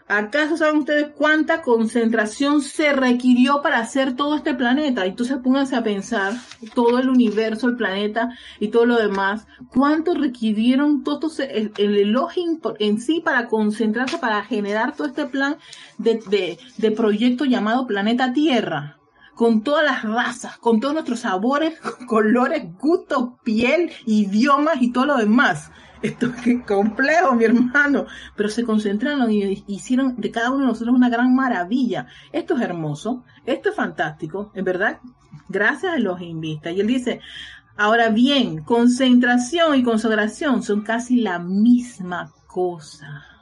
¿Acaso saben ustedes cuánta concentración se requirió para hacer todo este planeta? Entonces pónganse a pensar, todo el universo, el planeta y todo lo demás, cuánto requirieron todos el, el Elohim en sí para concentrarse, para generar todo este plan de, de proyecto llamado Planeta Tierra con todas las razas, con todos nuestros sabores, colores, gustos, piel, idiomas y todo lo demás. Esto es complejo, mi hermano. Pero se concentraron y hicieron de cada uno de nosotros una gran maravilla. Esto es hermoso, esto es fantástico, en verdad. Gracias a los invistas. Y él dice, ahora bien, concentración y consagración son casi la misma cosa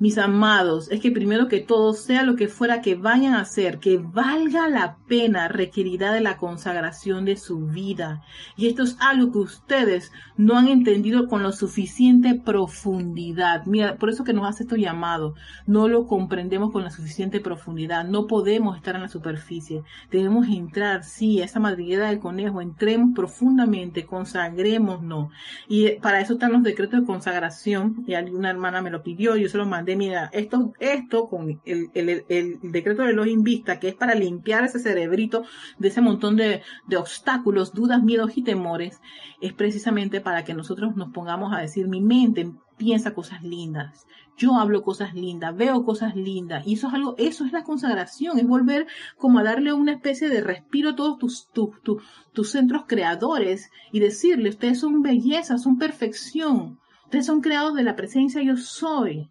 mis amados, es que primero que todo, sea lo que fuera que vayan a hacer, que valga la pena, requerirá de la consagración de su vida. Y esto es algo que ustedes no han entendido con lo suficiente profundidad. Mira, por eso que nos hace esto llamado. No lo comprendemos con la suficiente profundidad. No podemos estar en la superficie. Debemos entrar, sí, a esa madriguera del conejo. Entremos profundamente, consagrémonos. Y para eso están los decretos de consagración. Y alguna hermana me lo pidió, yo se lo mandé mira, esto, esto con el, decreto de los invista, que es para limpiar ese cerebrito de ese montón de, obstáculos, dudas, miedos y temores, es precisamente para que nosotros nos pongamos a decir, mi mente piensa cosas lindas, yo hablo cosas lindas, veo cosas lindas, y eso es algo, eso es la consagración, es volver como a darle una especie de respiro a todos tus, tus, tus centros creadores y decirle, ustedes son belleza, son perfección, ustedes son creados de la presencia yo soy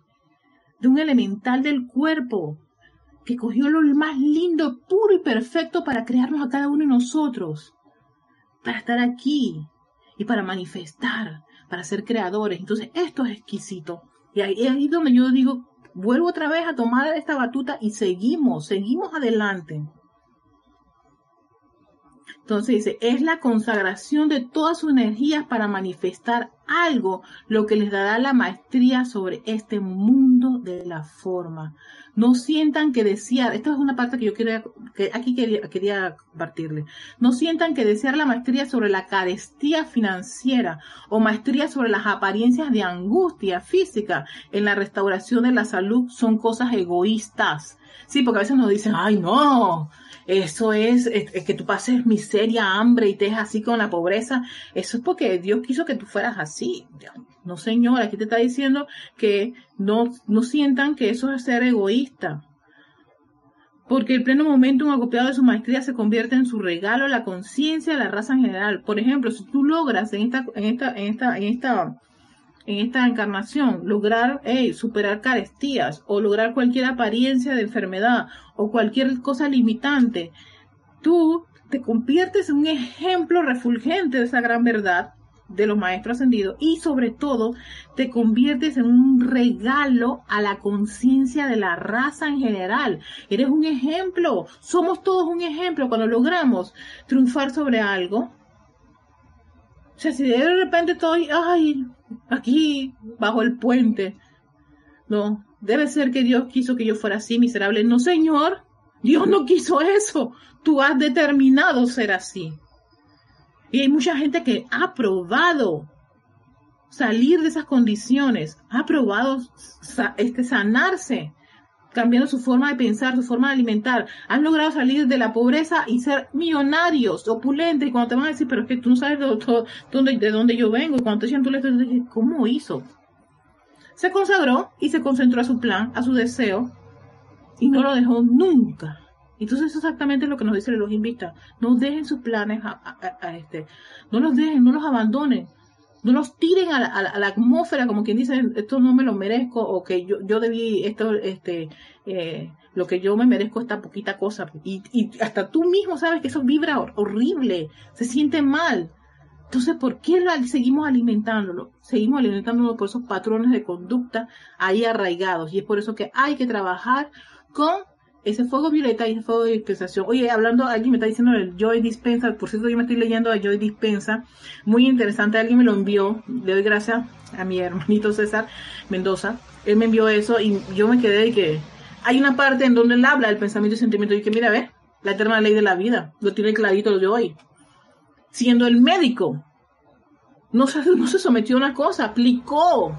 de un elemental del cuerpo que cogió lo más lindo, puro y perfecto para crearnos a cada uno de nosotros, para estar aquí y para manifestar, para ser creadores. Entonces, esto es exquisito. Y ahí es donde yo digo, vuelvo otra vez a tomar esta batuta y seguimos, seguimos adelante. Entonces dice, es la consagración de todas sus energías para manifestar algo, lo que les dará la maestría sobre este mundo de la forma. No sientan que desear, esta es una parte que yo quería, que aquí quería, quería compartirle. No sientan que desear la maestría sobre la carestía financiera o maestría sobre las apariencias de angustia física en la restauración de la salud son cosas egoístas. Sí, porque a veces nos dicen, ay no, eso es, que tú pases miseria, hambre y te así con la pobreza. Eso es porque Dios quiso que tú fueras así. No, señor, aquí te está diciendo que no, no sientan que eso es ser egoísta. Porque el pleno momento, un acopiado de su maestría se convierte en su regalo la conciencia de la raza en general. Por ejemplo, si tú logras en esta, en esta, en esta, en esta en esta encarnación, lograr superar carestías o lograr cualquier apariencia de enfermedad o cualquier cosa limitante, tú te conviertes en un ejemplo refulgente de esa gran verdad de los maestros ascendidos y sobre todo te conviertes en un regalo a la conciencia de la raza en general. Eres un ejemplo, somos todos un ejemplo cuando logramos triunfar sobre algo. O sea, si de repente estoy, ay, aquí, bajo el puente. No, debe ser que Dios quiso que yo fuera así, miserable. No, Señor, Dios no quiso eso. Tú has determinado ser así. Y hay mucha gente que ha probado salir de esas condiciones, ha probado este, sanarse, cambiando su forma de pensar, su forma de alimentar. Han logrado salir de la pobreza y ser millonarios, opulentes. Y cuando te van a decir, pero es que tú no sabes de, dónde, de dónde yo vengo, y cuando te dicen tú le dices, ¿cómo hizo? Se consagró y se concentró a su plan, a su deseo, y no lo dejó nunca. Entonces eso es exactamente lo que nos dice los invita. No dejen sus planes a, este, no los dejen, no los abandonen no los tiren a la, atmósfera como quien dice esto no me lo merezco o que yo, yo debí esto este eh, lo que yo me merezco esta poquita cosa. Y, y hasta tú mismo sabes que eso vibra horrible se siente mal. Entonces por qué lo, seguimos alimentándolo seguimos alimentándolo por esos patrones de conducta ahí arraigados. Y es por eso que hay que trabajar con ese fuego violeta y ese fuego de dispensación. Oye, hablando, alguien me está diciendo el Joy Dispensa, por cierto, yo me estoy leyendo a Joy Dispensa, muy interesante, alguien me lo envió, le doy gracias a mi hermanito César Mendoza, él me envió eso y yo me quedé de que hay una parte en donde él habla del pensamiento y sentimiento y que mira, ve, la eterna ley de la vida, lo tiene clarito lo de hoy. siendo el médico. No se, no se sometió a una cosa, aplicó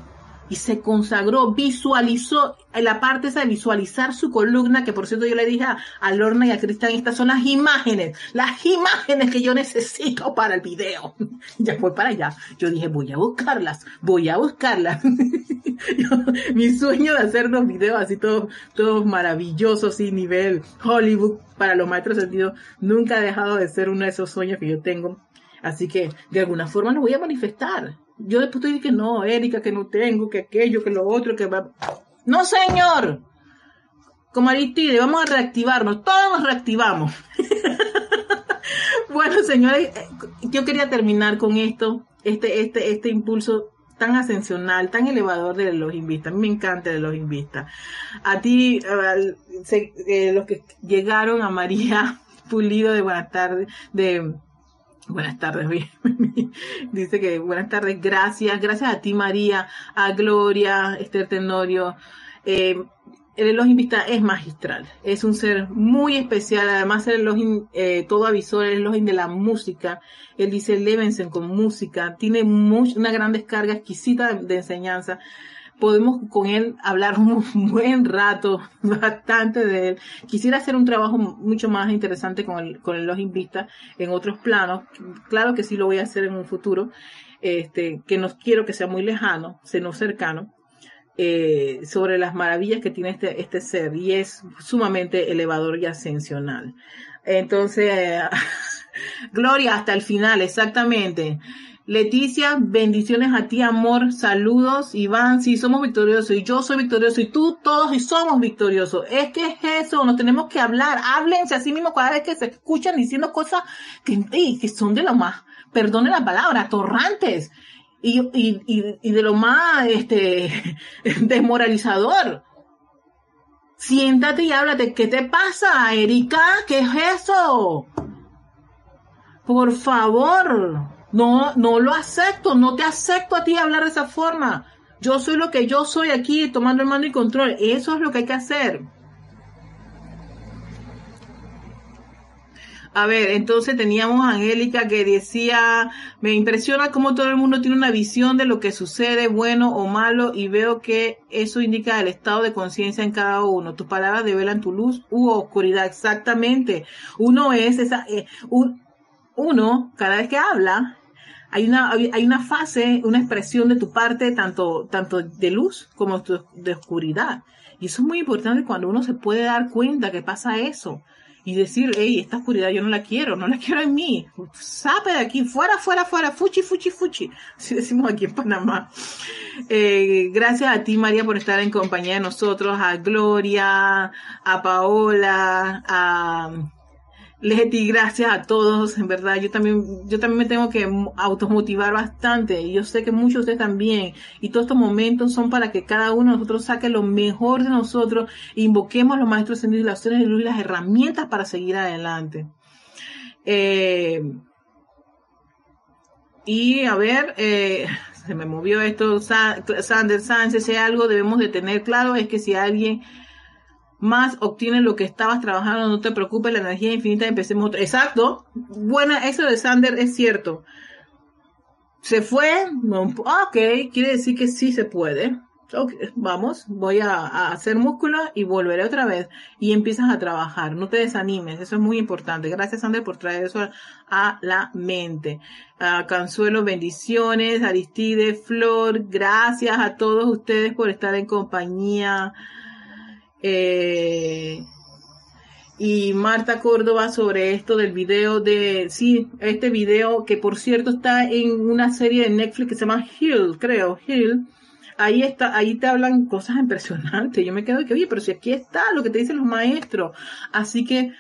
y se consagró, visualizó la parte esa de visualizar su columna, que por cierto yo le dije a, Lorna y a Cristian, estas son las imágenes, las imágenes que yo necesito para el video. ya fue para allá. Yo dije, voy a buscarlas, voy a buscarlas. mi sueño de hacer los videos así todos, todos maravillosos y nivel Hollywood para los maestros sentidos nunca ha dejado de ser uno de esos sueños que yo tengo. Así que de alguna forma lo voy a manifestar yo después estoy que no, Erika, que no tengo, que aquello, que lo otro, que va. No, señor. Como Aritide, vamos a reactivarnos. Todos nos reactivamos. bueno, señores, yo quería terminar con esto, este, este, este impulso tan ascensional, tan elevador de los invistas. Me encanta de los invistas. A ti, eh, los que llegaron a María Pulido de Buenas tardes, de Buenas tardes, dice que buenas tardes, gracias, gracias a ti María, a Gloria, Esther Tenorio. Eh, el Elohim Vista es magistral, es un ser muy especial, además el Elohim, eh, todo avisor, el Elohim de la música, él dice Levensen con música, tiene una gran descarga exquisita de enseñanza, podemos con él hablar un buen rato, bastante de él. Quisiera hacer un trabajo mucho más interesante con el, con Los Invista en otros planos. Claro que sí lo voy a hacer en un futuro, este, que no quiero que sea muy lejano, sino cercano. Eh, sobre las maravillas que tiene este, este ser y es sumamente elevador y ascensional. Entonces, Gloria hasta el final, exactamente. Leticia, bendiciones a ti, amor, saludos. Iván, sí, somos victoriosos y yo soy victorioso y tú todos y somos victoriosos. Es que es eso, nos tenemos que hablar. Háblense así mismo cada vez que se escuchan diciendo cosas que, son de lo más, perdone la palabra, torrantes y, y, y, de lo más este, desmoralizador. Siéntate y háblate. ¿Qué te pasa, Erika? ¿Qué es eso? Por favor. No, no lo acepto, no te acepto a ti hablar de esa forma. Yo soy lo que yo soy aquí, tomando el mando y control. Eso es lo que hay que hacer. A ver, entonces teníamos a Angélica que decía, me impresiona cómo todo el mundo tiene una visión de lo que sucede, bueno o malo, y veo que eso indica el estado de conciencia en cada uno. Tus palabras develan tu luz u oscuridad, exactamente. Uno es esa, eh, uno, cada vez que habla, hay una, hay una fase, una expresión de tu parte, tanto, tanto de luz como de oscuridad. Y eso es muy importante cuando uno se puede dar cuenta que pasa eso. Y decir, hey, esta oscuridad yo no la quiero, no la quiero en mí. Sape de aquí, fuera, fuera, fuera, fuchi, fuchi, fuchi. Así decimos aquí en Panamá. Eh, gracias a ti, María, por estar en compañía de nosotros, a Gloria, a Paola, a Leti, gracias a todos, en verdad, yo también, yo también me tengo que automotivar bastante, y yo sé que muchos de ustedes también, y todos estos momentos son para que cada uno de nosotros saque lo mejor de nosotros, e invoquemos a los maestros ascendidos y las de luz y las herramientas para seguir adelante. Eh, y a ver, eh, se me movió esto, Sander Sánchez, si algo debemos de tener claro es que si alguien más obtienes lo que estabas trabajando, no te preocupes, la energía infinita, empecemos otro. Exacto. Buena, eso de Sander es cierto. Se fue, ok, quiere decir que sí se puede. vamos, voy a, hacer músculo y volveré otra vez. Y empiezas a trabajar, no te desanimes, eso es muy importante. Gracias, Sander, por traer eso a, la mente. Uh, Consuelo, bendiciones. Aristide, Flor, gracias a todos ustedes por estar en compañía. Eh, y Marta Córdoba sobre esto del video de, sí, este video que por cierto está en una serie de Netflix que se llama Hill, creo, Hill. Ahí está, ahí te hablan cosas impresionantes. Yo me quedo que, oye, pero si aquí está lo que te dicen los maestros. Así que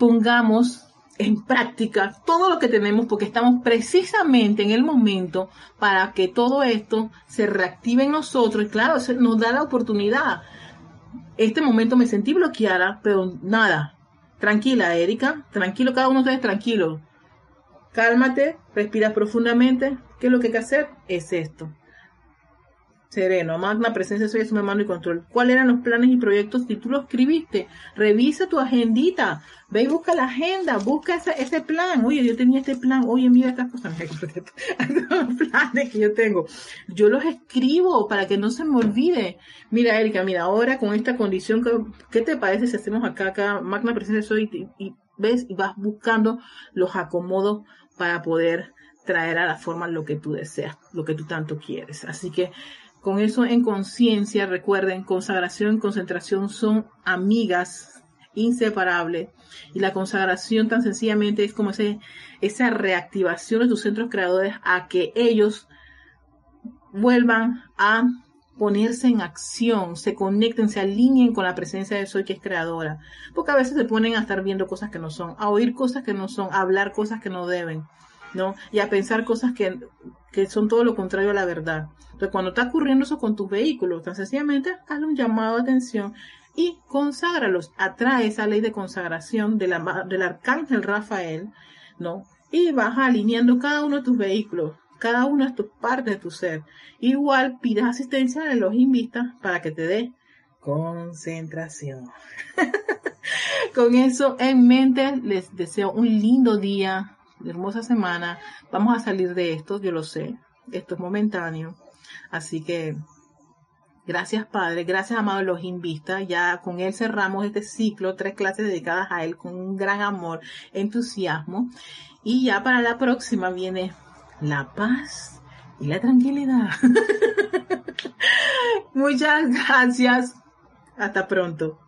pongamos en práctica todo lo que tenemos porque estamos precisamente en el momento para que todo esto se reactive en nosotros y claro, nos da la oportunidad este momento me sentí bloqueada, pero nada. Tranquila, Erika. Tranquilo, cada uno de ustedes tranquilo. Cálmate, respira profundamente. ¿Qué es lo que hay que hacer? Es esto. Sereno, magna presencia, soy su mando y control. ¿Cuáles eran los planes y proyectos si tú lo escribiste? Revisa tu agendita, ve y busca la agenda, busca ese, ese plan. Oye, yo tenía este plan, oye, mira estas cosas, los planes que yo tengo. Yo los escribo para que no se me olvide. Mira, Erika, mira, ahora con esta condición, ¿qué te parece si hacemos acá, acá, magna presencia, soy y, y ves y vas buscando los acomodos para poder traer a la forma lo que tú deseas, lo que tú tanto quieres. Así que con eso en conciencia, recuerden, consagración y concentración son amigas inseparables. Y la consagración tan sencillamente es como ese, esa reactivación de tus centros creadores a que ellos vuelvan a ponerse en acción, se conecten, se alineen con la presencia de Soy que es creadora. Porque a veces se ponen a estar viendo cosas que no son, a oír cosas que no son, a hablar cosas que no deben. ¿No? Y a pensar cosas que, que son todo lo contrario a la verdad. Entonces, cuando está ocurriendo eso con tus vehículos, tan sencillamente, hazle un llamado de atención y conságralos. Atrae esa ley de consagración de la, del arcángel Rafael, ¿no? Y vas alineando cada uno de tus vehículos, cada una de tus partes de tu ser. Igual pides asistencia de los invistas para que te dé concentración. Con eso en mente, les deseo un lindo día, hermosa semana. Vamos a salir de esto, yo lo sé. Esto es momentáneo. Así que gracias Padre, gracias amado los Vista. Ya con él cerramos este ciclo, tres clases dedicadas a él con un gran amor, entusiasmo. Y ya para la próxima viene la paz y la tranquilidad. Muchas gracias. Hasta pronto.